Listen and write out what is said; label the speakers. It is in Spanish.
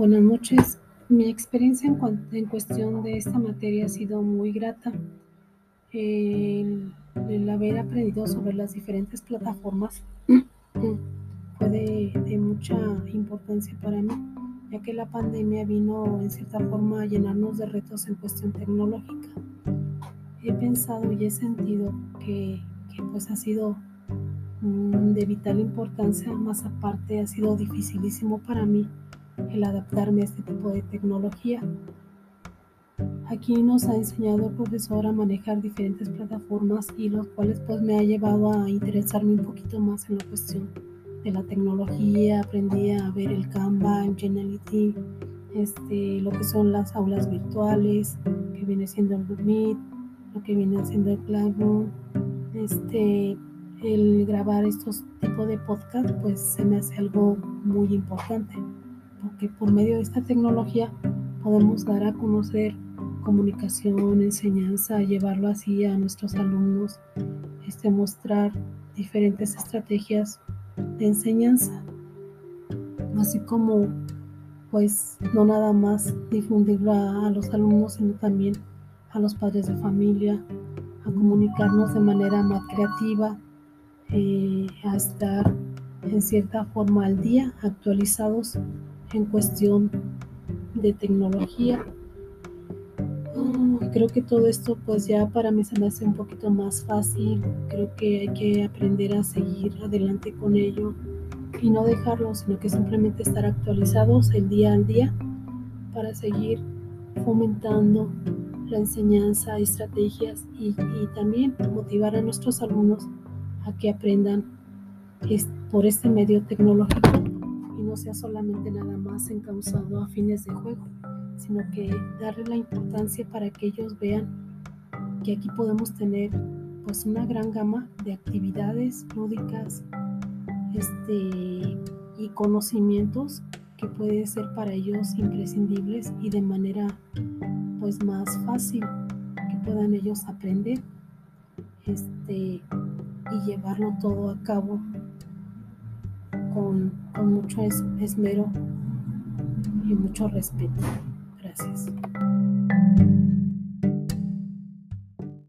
Speaker 1: Buenas noches. Mi experiencia en, en, cuestión de esta materia ha sido muy grata. El, el haber aprendido sobre las diferentes plataformas fue de, mucha importancia para mí, ya que la pandemia vino en cierta forma a llenarnos de retos en cuestión tecnológica. He pensado y he sentido que, que pues ha sido mm, de vital importancia, más aparte ha sido dificilísimo para mí el adaptarme a este tipo de tecnología. Aquí nos ha enseñado el profesor a manejar diferentes plataformas y los cuales pues me ha llevado a interesarme un poquito más en la cuestión de la tecnología. Aprendí a ver el Canva, el Geniality, este, lo que son las aulas virtuales, que viene siendo el Meet, lo que viene siendo el Classroom, este, el grabar estos tipos de podcast pues se me hace algo muy importante porque por medio de esta tecnología podemos dar a conocer comunicación, enseñanza, llevarlo así a nuestros alumnos, este, mostrar diferentes estrategias de enseñanza, así como pues no nada más difundirlo a, los alumnos, sino también a los padres de familia, a comunicarnos de manera más creativa, eh, a estar en cierta forma al día, actualizados en cuestión de tecnología. Creo que todo esto pues ya para mí se me hace un poquito más fácil. Creo que hay que aprender a seguir adelante con ello y no dejarlo, sino que simplemente estar actualizados el día al día para seguir fomentando la enseñanza, estrategias y, y también motivar a nuestros alumnos a que aprendan por este medio tecnológico y no sea solamente nada más encauzado a fines de juego, sino que darle la importancia para que ellos vean que aquí podemos tener pues una gran gama de actividades lúdicas este, y conocimientos que pueden ser para ellos imprescindibles y de manera pues más fácil que puedan ellos aprender este, y llevarlo todo a cabo con, mucho esmero y mucho respeto. Gracias.